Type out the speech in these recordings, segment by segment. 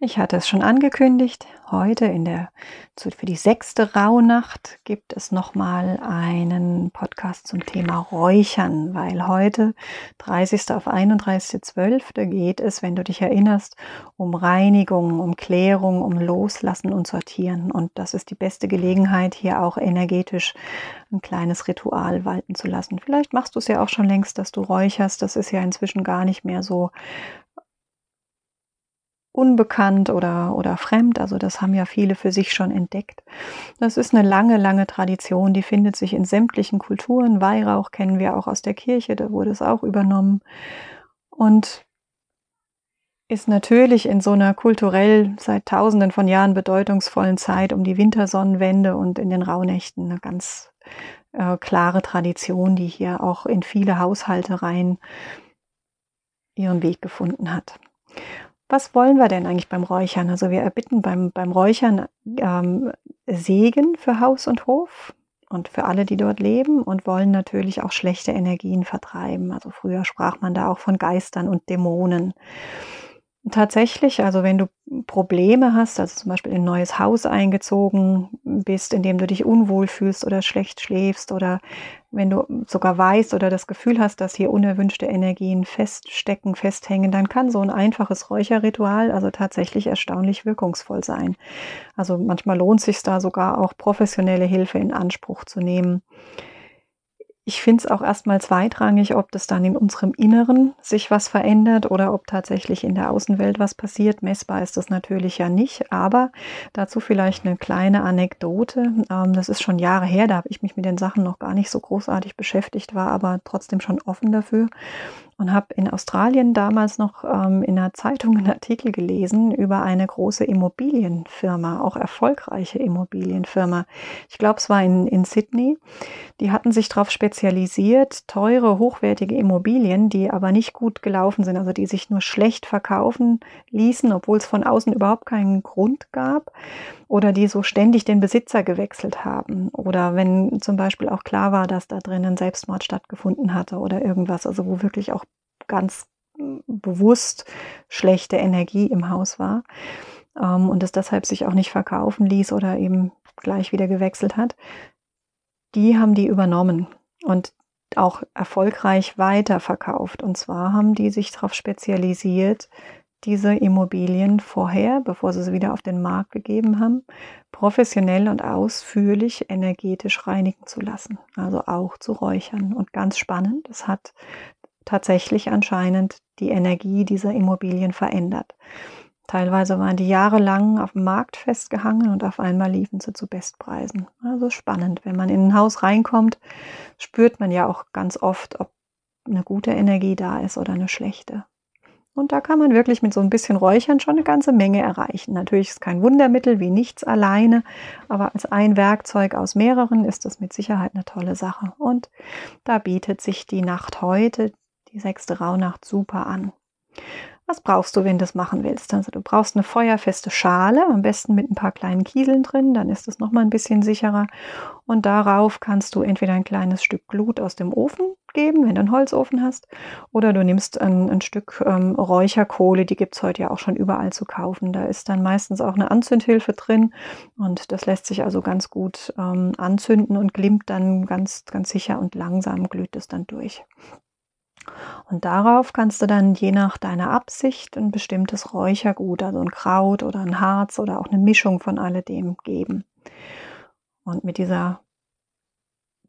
Ich hatte es schon angekündigt. Heute in der für die sechste Rauhnacht gibt es nochmal einen Podcast zum Thema Räuchern, weil heute 30. auf 31.12. geht es, wenn du dich erinnerst, um Reinigung, um Klärung, um Loslassen und Sortieren. Und das ist die beste Gelegenheit, hier auch energetisch ein kleines Ritual walten zu lassen. Vielleicht machst du es ja auch schon längst, dass du räucherst. Das ist ja inzwischen gar nicht mehr so unbekannt oder, oder fremd. Also das haben ja viele für sich schon entdeckt. Das ist eine lange, lange Tradition, die findet sich in sämtlichen Kulturen. Weihrauch kennen wir auch aus der Kirche, da wurde es auch übernommen. Und ist natürlich in so einer kulturell seit tausenden von Jahren bedeutungsvollen Zeit um die Wintersonnenwende und in den Rauhnächten eine ganz äh, klare Tradition, die hier auch in viele Haushalte rein ihren Weg gefunden hat was wollen wir denn eigentlich beim Räuchern? Also wir erbitten beim, beim Räuchern ähm, Segen für Haus und Hof und für alle, die dort leben und wollen natürlich auch schlechte Energien vertreiben. Also früher sprach man da auch von Geistern und Dämonen. Tatsächlich, also wenn du Probleme hast, also zum Beispiel in ein neues Haus eingezogen bist, in dem du dich unwohl fühlst oder schlecht schläfst oder wenn du sogar weißt oder das Gefühl hast, dass hier unerwünschte Energien feststecken, festhängen, dann kann so ein einfaches Räucherritual also tatsächlich erstaunlich wirkungsvoll sein. Also manchmal lohnt es sich da sogar auch professionelle Hilfe in Anspruch zu nehmen. Ich finde es auch erstmal zweitrangig, ob das dann in unserem Inneren sich was verändert oder ob tatsächlich in der Außenwelt was passiert. Messbar ist das natürlich ja nicht, aber dazu vielleicht eine kleine Anekdote. Ähm, das ist schon Jahre her, da habe ich mich mit den Sachen noch gar nicht so großartig beschäftigt, war aber trotzdem schon offen dafür und habe in Australien damals noch ähm, in einer Zeitung einen Artikel gelesen über eine große Immobilienfirma, auch erfolgreiche Immobilienfirma. Ich glaube, es war in, in Sydney. Die hatten sich darauf spezialisiert, teure, hochwertige Immobilien, die aber nicht gut gelaufen sind, also die sich nur schlecht verkaufen ließen, obwohl es von außen überhaupt keinen Grund gab oder die so ständig den Besitzer gewechselt haben oder wenn zum Beispiel auch klar war, dass da drinnen Selbstmord stattgefunden hatte oder irgendwas, also wo wirklich auch ganz hm, bewusst schlechte Energie im Haus war ähm, und es deshalb sich auch nicht verkaufen ließ oder eben gleich wieder gewechselt hat, die haben die übernommen und auch erfolgreich weiterverkauft. Und zwar haben die sich darauf spezialisiert, diese Immobilien vorher, bevor sie sie wieder auf den Markt gegeben haben, professionell und ausführlich energetisch reinigen zu lassen, also auch zu räuchern. Und ganz spannend, es hat tatsächlich anscheinend die Energie dieser Immobilien verändert. Teilweise waren die jahrelang auf dem Markt festgehangen und auf einmal liefen sie zu Bestpreisen. Also spannend. Wenn man in ein Haus reinkommt, spürt man ja auch ganz oft, ob eine gute Energie da ist oder eine schlechte. Und da kann man wirklich mit so ein bisschen Räuchern schon eine ganze Menge erreichen. Natürlich ist kein Wundermittel wie nichts alleine, aber als ein Werkzeug aus mehreren ist das mit Sicherheit eine tolle Sache. Und da bietet sich die Nacht heute, die sechste Rauhnacht, super an. Was brauchst du, wenn du das machen willst? Also du brauchst eine feuerfeste Schale, am besten mit ein paar kleinen Kieseln drin, dann ist es nochmal ein bisschen sicherer. Und darauf kannst du entweder ein kleines Stück Glut aus dem Ofen geben, wenn du einen Holzofen hast, oder du nimmst ein, ein Stück ähm, Räucherkohle, die gibt es heute ja auch schon überall zu kaufen. Da ist dann meistens auch eine Anzündhilfe drin und das lässt sich also ganz gut ähm, anzünden und glimmt dann ganz, ganz sicher und langsam glüht es dann durch. Und darauf kannst du dann je nach deiner Absicht ein bestimmtes Räuchergut, also ein Kraut oder ein Harz oder auch eine Mischung von alledem geben. Und mit dieser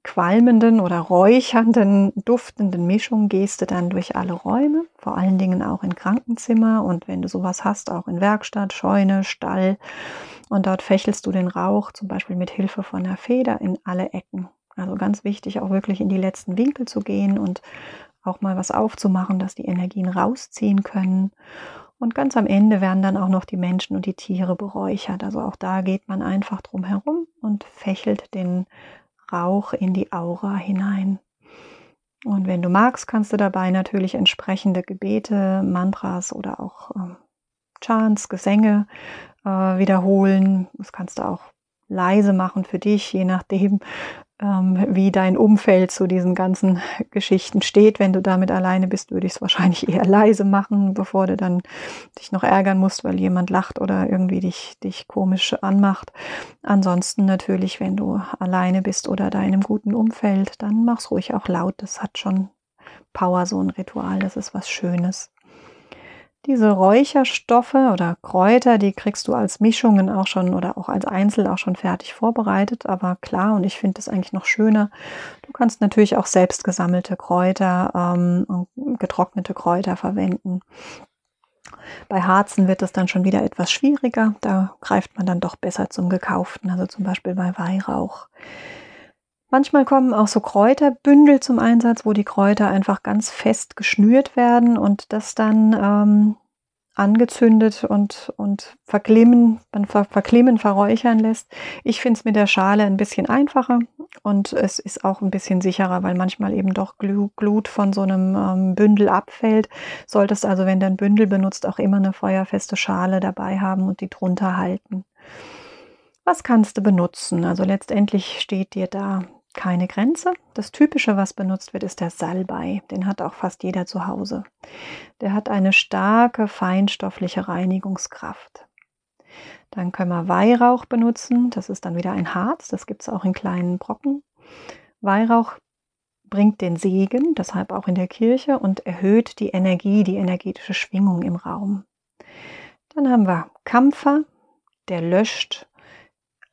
qualmenden oder räuchernden, duftenden Mischung gehst du dann durch alle Räume, vor allen Dingen auch in Krankenzimmer und wenn du sowas hast, auch in Werkstatt, Scheune, Stall. Und dort fächelst du den Rauch zum Beispiel mit Hilfe von einer Feder in alle Ecken. Also ganz wichtig, auch wirklich in die letzten Winkel zu gehen und auch mal was aufzumachen, dass die Energien rausziehen können. Und ganz am Ende werden dann auch noch die Menschen und die Tiere beräuchert. Also auch da geht man einfach drum herum und fächelt den Rauch in die Aura hinein. Und wenn du magst, kannst du dabei natürlich entsprechende Gebete, Mantras oder auch äh, Chants, Gesänge äh, wiederholen. Das kannst du auch leise machen für dich, je nachdem, wie dein Umfeld zu diesen ganzen Geschichten steht. Wenn du damit alleine bist, würde ich es wahrscheinlich eher leise machen, bevor du dann dich noch ärgern musst, weil jemand lacht oder irgendwie dich, dich komisch anmacht. Ansonsten natürlich, wenn du alleine bist oder da in einem guten Umfeld, dann mach's ruhig auch laut. Das hat schon Power, so ein Ritual. Das ist was Schönes. Diese Räucherstoffe oder Kräuter, die kriegst du als Mischungen auch schon oder auch als Einzel auch schon fertig vorbereitet. Aber klar, und ich finde das eigentlich noch schöner, du kannst natürlich auch selbst gesammelte Kräuter ähm, und getrocknete Kräuter verwenden. Bei Harzen wird es dann schon wieder etwas schwieriger. Da greift man dann doch besser zum gekauften, also zum Beispiel bei Weihrauch. Manchmal kommen auch so Kräuterbündel zum Einsatz, wo die Kräuter einfach ganz fest geschnürt werden und das dann ähm, angezündet und, und verklimmen, man ver, verklimmen, verräuchern lässt. Ich finde es mit der Schale ein bisschen einfacher und es ist auch ein bisschen sicherer, weil manchmal eben doch Glut von so einem ähm, Bündel abfällt. Solltest also, wenn du ein Bündel benutzt, auch immer eine feuerfeste Schale dabei haben und die drunter halten. Was kannst du benutzen? Also letztendlich steht dir da keine Grenze. Das Typische, was benutzt wird, ist der Salbei. Den hat auch fast jeder zu Hause. Der hat eine starke feinstoffliche Reinigungskraft. Dann können wir Weihrauch benutzen. Das ist dann wieder ein Harz. Das gibt es auch in kleinen Brocken. Weihrauch bringt den Segen, deshalb auch in der Kirche, und erhöht die Energie, die energetische Schwingung im Raum. Dann haben wir Kampfer, der löscht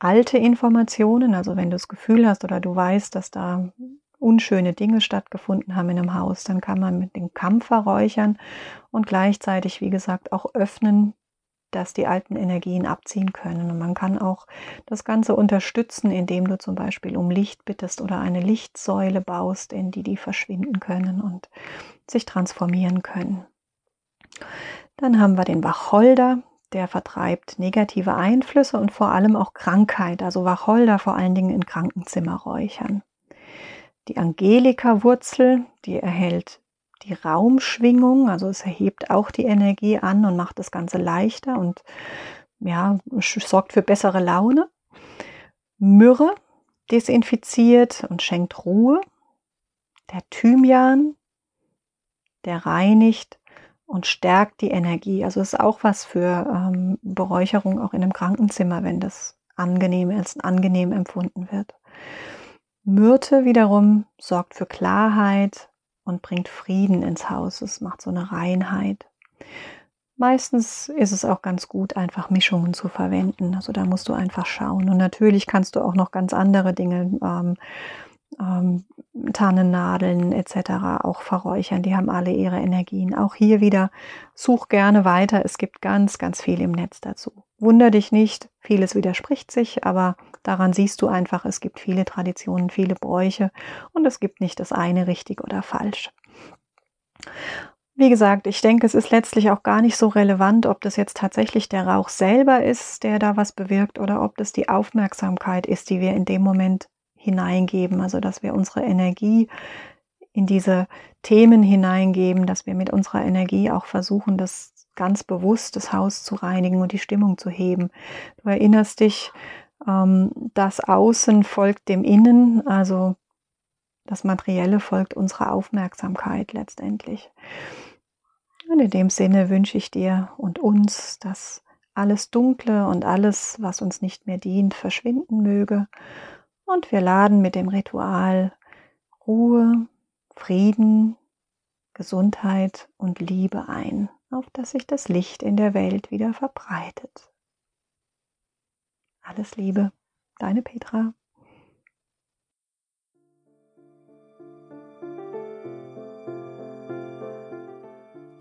alte Informationen, also wenn du das Gefühl hast oder du weißt, dass da unschöne Dinge stattgefunden haben in einem Haus, dann kann man mit dem Kampf verräuchern und gleichzeitig, wie gesagt, auch öffnen, dass die alten Energien abziehen können. Und man kann auch das Ganze unterstützen, indem du zum Beispiel um Licht bittest oder eine Lichtsäule baust, in die die verschwinden können und sich transformieren können. Dann haben wir den Wacholder der vertreibt negative Einflüsse und vor allem auch Krankheit, also Wacholder vor allen Dingen in Krankenzimmerräuchern. Die Angelika-Wurzel, die erhält die Raumschwingung, also es erhebt auch die Energie an und macht das Ganze leichter und ja, sorgt für bessere Laune. Myrrhe desinfiziert und schenkt Ruhe. Der Thymian, der reinigt und stärkt die Energie. Also ist auch was für ähm, Beräucherung auch in einem Krankenzimmer, wenn das angenehm als angenehm empfunden wird. Myrte wiederum sorgt für Klarheit und bringt Frieden ins Haus. Es macht so eine Reinheit. Meistens ist es auch ganz gut, einfach Mischungen zu verwenden. Also da musst du einfach schauen. Und natürlich kannst du auch noch ganz andere Dinge ähm, ähm, Tannennadeln etc. auch verräuchern. Die haben alle ihre Energien. Auch hier wieder, such gerne weiter. Es gibt ganz, ganz viel im Netz dazu. Wunder dich nicht, vieles widerspricht sich, aber daran siehst du einfach, es gibt viele Traditionen, viele Bräuche und es gibt nicht das eine richtig oder falsch. Wie gesagt, ich denke, es ist letztlich auch gar nicht so relevant, ob das jetzt tatsächlich der Rauch selber ist, der da was bewirkt, oder ob das die Aufmerksamkeit ist, die wir in dem Moment hineingeben, also dass wir unsere Energie in diese Themen hineingeben, dass wir mit unserer Energie auch versuchen, das ganz bewusst das Haus zu reinigen und die Stimmung zu heben. Du erinnerst dich, ähm, das Außen folgt dem Innen, also das Materielle folgt unserer Aufmerksamkeit letztendlich. Und in dem Sinne wünsche ich dir und uns, dass alles Dunkle und alles, was uns nicht mehr dient, verschwinden möge. Und wir laden mit dem Ritual Ruhe, Frieden, Gesundheit und Liebe ein, auf dass sich das Licht in der Welt wieder verbreitet. Alles Liebe, deine Petra.